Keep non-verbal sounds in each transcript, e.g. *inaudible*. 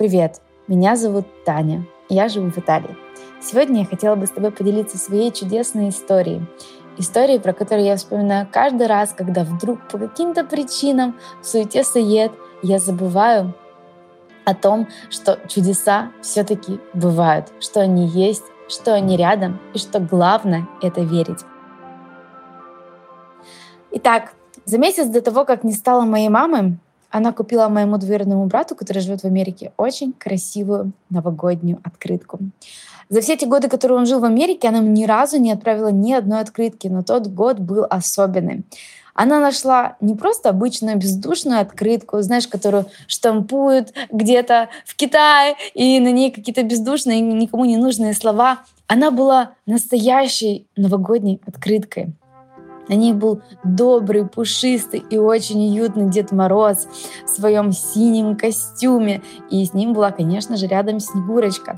Привет, меня зовут Таня, я живу в Италии. Сегодня я хотела бы с тобой поделиться своей чудесной историей. Историей, про которую я вспоминаю каждый раз, когда вдруг по каким-то причинам в суете сует я забываю о том, что чудеса все-таки бывают, что они есть, что они рядом, и что главное — это верить. Итак, за месяц до того, как не стала моей мамой, она купила моему двоюродному брату, который живет в Америке, очень красивую новогоднюю открытку. За все эти годы, которые он жил в Америке, она ни разу не отправила ни одной открытки, но тот год был особенный. Она нашла не просто обычную бездушную открытку, знаешь, которую штампуют где-то в Китае, и на ней какие-то бездушные, никому не нужные слова. Она была настоящей новогодней открыткой. На ней был добрый, пушистый и очень уютный Дед Мороз в своем синем костюме. И с ним была, конечно же, рядом Снегурочка.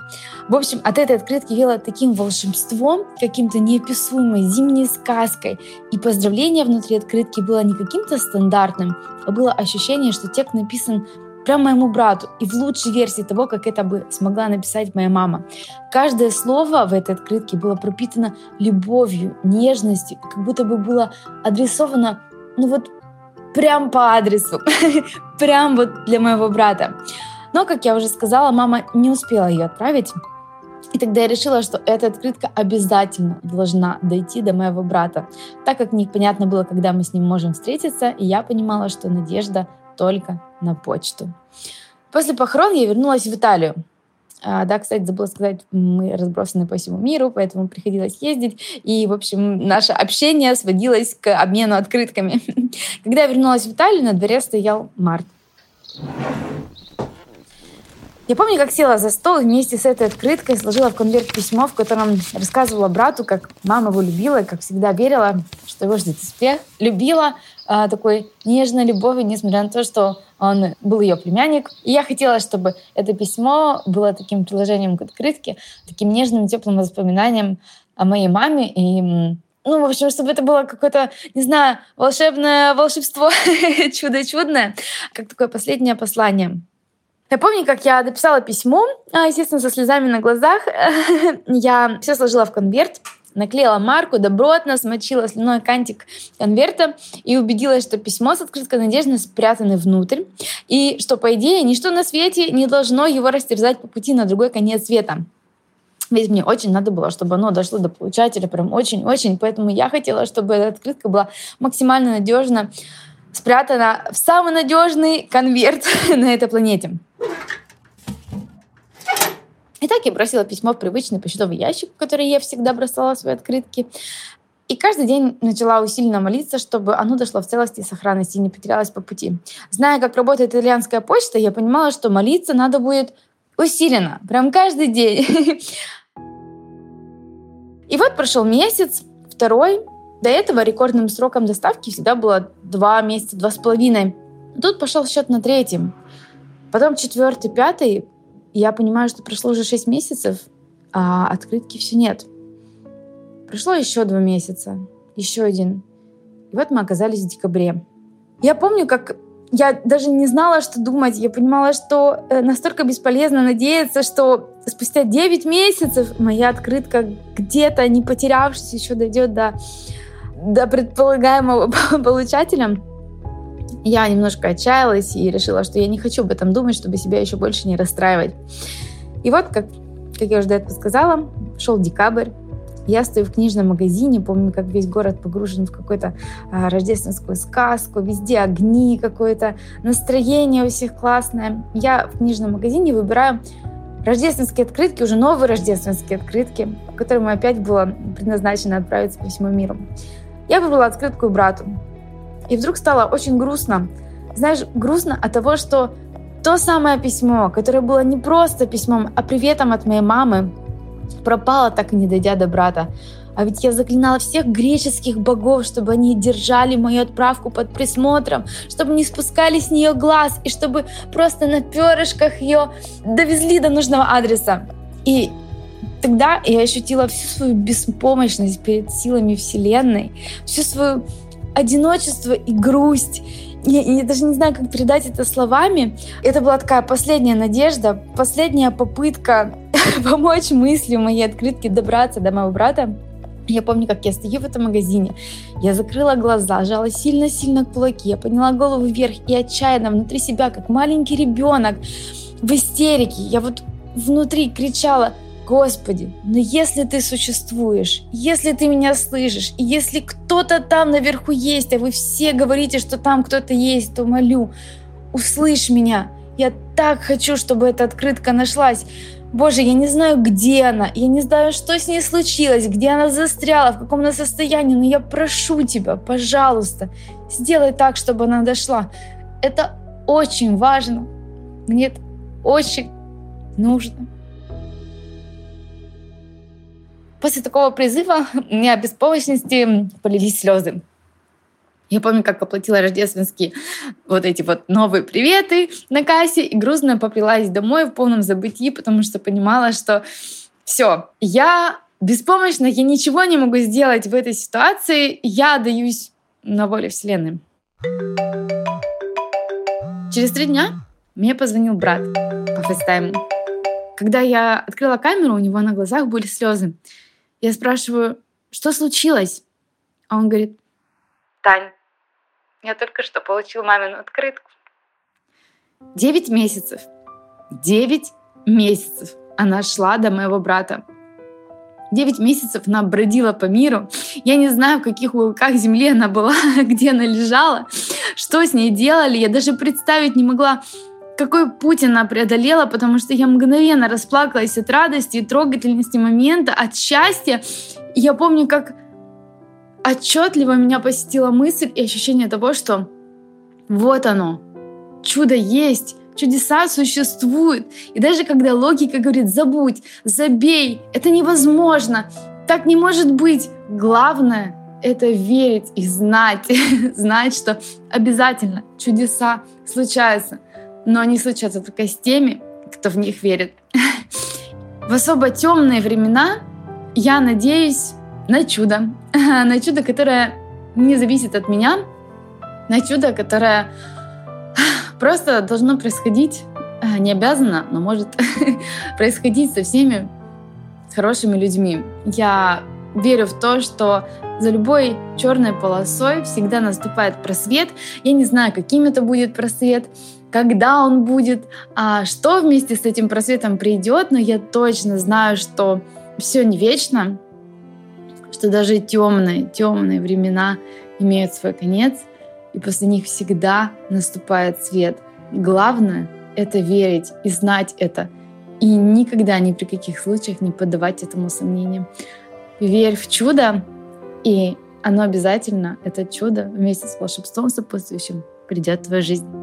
В общем, от этой открытки вела таким волшебством, каким-то неописуемой зимней сказкой. И поздравление внутри открытки было не каким-то стандартным, а было ощущение, что текст написан прямо моему брату и в лучшей версии того, как это бы смогла написать моя мама. Каждое слово в этой открытке было пропитано любовью, нежностью, как будто бы было адресовано, ну вот, прям по адресу, *laughs* прям вот для моего брата. Но, как я уже сказала, мама не успела ее отправить. И тогда я решила, что эта открытка обязательно должна дойти до моего брата, так как непонятно было, когда мы с ним можем встретиться, и я понимала, что надежда только на почту. После похорон я вернулась в Италию. А, да, кстати, забыла сказать, мы разбросаны по всему миру, поэтому приходилось ездить. И, в общем, наше общение сводилось к обмену открытками. *laughs* Когда я вернулась в Италию, на дворе стоял март. Я помню, как села за стол и вместе с этой открыткой сложила в конверт письмо, в котором рассказывала брату, как мама его любила и, как всегда, верила, что его ждет успех. Любила а, такой нежной любовью, несмотря на то, что он был ее племянник. И я хотела, чтобы это письмо было таким приложением к открытке, таким нежным, теплым воспоминанием о моей маме. И ну, в общем, чтобы это было какое-то, не знаю, волшебное волшебство, *laughs* чудо чудное, как такое последнее послание. Я помню, как я написала письмо, а, естественно, со слезами на глазах. *laughs* я все сложила в конверт, наклеила марку, добротно смочила слюной кантик конверта и убедилась, что письмо с открыткой надежды спрятаны внутрь, и что, по идее, ничто на свете не должно его растерзать по пути на другой конец света. Ведь мне очень надо было, чтобы оно дошло до получателя, прям очень-очень. Поэтому я хотела, чтобы эта открытка была максимально надежно спрятана в самый надежный конверт *laughs* на этой планете. Итак, я бросила письмо в привычный почтовый ящик, в который я всегда бросала свои открытки. И каждый день начала усиленно молиться, чтобы оно дошло в целости и сохранности и не потерялось по пути. Зная, как работает итальянская почта, я понимала, что молиться надо будет усиленно, прям каждый день. И вот прошел месяц, второй. До этого рекордным сроком доставки всегда было два месяца, два с половиной. Тут пошел счет на третьем. Потом четвертый, пятый, я понимаю, что прошло уже 6 месяцев, а открытки все нет. Прошло еще два месяца, еще один. И вот мы оказались в декабре. Я помню, как я даже не знала, что думать. Я понимала, что э, настолько бесполезно надеяться, что спустя 9 месяцев моя открытка где-то, не потерявшись, еще дойдет до, до предполагаемого *laughs* получателя. Я немножко отчаялась и решила, что я не хочу об этом думать, чтобы себя еще больше не расстраивать. И вот, как, как я уже до этого сказала, шел декабрь, я стою в книжном магазине, помню, как весь город погружен в какую-то а, рождественскую сказку, везде огни, какое-то настроение у всех классное. Я в книжном магазине выбираю рождественские открытки, уже новые рождественские открытки, которым опять было предназначено отправиться по всему миру. Я выбрала открытку брату. И вдруг стало очень грустно. Знаешь, грустно от того, что то самое письмо, которое было не просто письмом, а приветом от моей мамы, пропало, так и не дойдя до брата. А ведь я заклинала всех греческих богов, чтобы они держали мою отправку под присмотром, чтобы не спускали с нее глаз и чтобы просто на перышках ее довезли до нужного адреса. И тогда я ощутила всю свою беспомощность перед силами Вселенной, всю свою одиночество и грусть. я, я даже не знаю, как передать это словами. Это была такая последняя надежда, последняя попытка *laughs* помочь мыслью моей открытки добраться до моего брата. Я помню, как я стою в этом магазине, я закрыла глаза, жала сильно-сильно кулаки, я подняла голову вверх и отчаянно внутри себя, как маленький ребенок, в истерике. Я вот внутри кричала, Господи, но если ты существуешь, если ты меня слышишь, и если кто-то там наверху есть, а вы все говорите, что там кто-то есть, то молю, услышь меня. Я так хочу, чтобы эта открытка нашлась. Боже, я не знаю, где она, я не знаю, что с ней случилось, где она застряла, в каком она состоянии, но я прошу тебя, пожалуйста, сделай так, чтобы она дошла. Это очень важно. Мне это очень нужно. После такого призыва у меня беспомощности полились слезы. Я помню, как оплатила рождественские вот эти вот новые приветы на кассе и грустно поплелась домой в полном забытии, потому что понимала, что все, я беспомощна, я ничего не могу сделать в этой ситуации, я отдаюсь на волю Вселенной. Через три дня мне позвонил брат по фейстайму. Когда я открыла камеру, у него на глазах были слезы. Я спрашиваю, что случилось? А он говорит, Тань, я только что получил мамину открытку. Девять месяцев. Девять месяцев она шла до моего брата. Девять месяцев она бродила по миру. Я не знаю, в каких уголках земли она была, *laughs* где она лежала, что с ней делали. Я даже представить не могла, какой путь она преодолела, потому что я мгновенно расплакалась от радости и трогательности момента, от счастья. Я помню, как отчетливо меня посетила мысль и ощущение того, что вот оно, чудо есть, чудеса существуют. И даже когда логика говорит «забудь», «забей», это невозможно, так не может быть. Главное — это верить и знать, *laughs* знать, что обязательно чудеса случаются, но они случаются только с теми, кто в них верит. *laughs* В особо темные времена я надеюсь на чудо. *laughs* на чудо, которое не зависит от меня, на чудо, которое *sighs* просто должно происходить, э, не обязано, но может *laughs* происходить со всеми хорошими людьми. Я верю в то, что за любой черной полосой всегда наступает просвет. Я не знаю, каким это будет просвет, когда он будет, а что вместе с этим просветом придет, но я точно знаю, что все не вечно, что даже темные, темные времена имеют свой конец, и после них всегда наступает свет. Главное — это верить и знать это, и никогда ни при каких случаях не поддавать этому сомнению. Верь в чудо, и оно обязательно, это чудо, вместе с волшебством сопутствующим, придет в твою жизнь.